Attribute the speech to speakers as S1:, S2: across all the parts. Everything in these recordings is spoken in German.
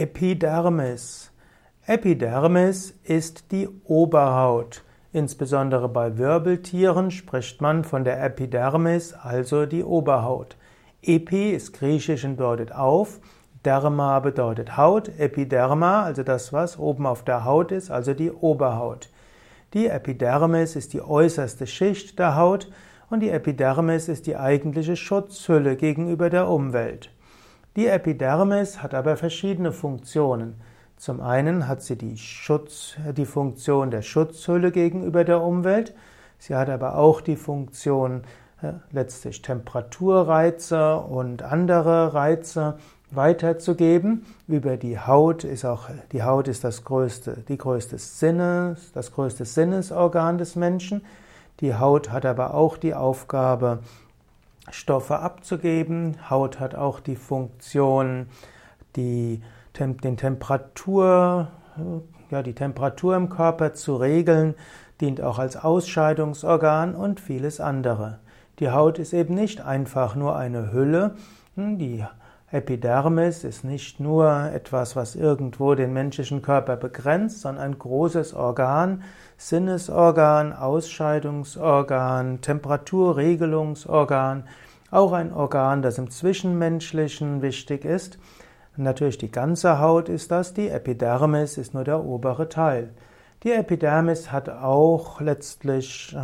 S1: Epidermis. Epidermis ist die Oberhaut. Insbesondere bei Wirbeltieren spricht man von der Epidermis, also die Oberhaut. Epi ist griechisch und bedeutet auf, Derma bedeutet Haut, Epiderma, also das, was oben auf der Haut ist, also die Oberhaut. Die Epidermis ist die äußerste Schicht der Haut und die Epidermis ist die eigentliche Schutzhülle gegenüber der Umwelt. Die Epidermis hat aber verschiedene Funktionen. Zum einen hat sie die, Schutz, die Funktion der Schutzhülle gegenüber der Umwelt. Sie hat aber auch die Funktion, äh, letztlich Temperaturreize und andere Reize weiterzugeben. Über die Haut ist auch, die Haut ist das größte, die größte Sinnes, das größte Sinnesorgan des Menschen. Die Haut hat aber auch die Aufgabe, Stoffe abzugeben. Haut hat auch die Funktion, die, den Temperatur, ja, die Temperatur im Körper zu regeln, dient auch als Ausscheidungsorgan und vieles andere. Die Haut ist eben nicht einfach nur eine Hülle. Die Epidermis ist nicht nur etwas, was irgendwo den menschlichen Körper begrenzt, sondern ein großes Organ, Sinnesorgan, Ausscheidungsorgan, Temperaturregelungsorgan, auch ein Organ, das im Zwischenmenschlichen wichtig ist. Natürlich die ganze Haut ist das, die Epidermis ist nur der obere Teil. Die Epidermis hat auch letztlich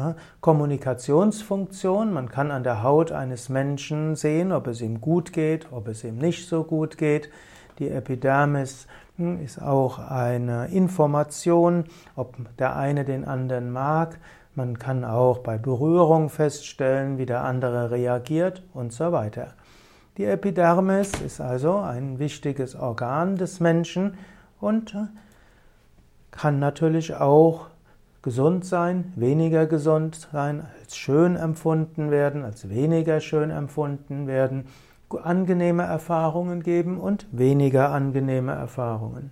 S1: Kommunikationsfunktion. Man kann an der Haut eines Menschen sehen, ob es ihm gut geht, ob es ihm nicht so gut geht. Die Epidermis hm, ist auch eine Information, ob der eine den anderen mag. Man kann auch bei Berührung feststellen, wie der andere reagiert und so weiter. Die Epidermis ist also ein wichtiges Organ des Menschen und äh, kann natürlich auch gesund sein, weniger gesund sein, als schön empfunden werden, als weniger schön empfunden werden, angenehme Erfahrungen geben und weniger angenehme Erfahrungen.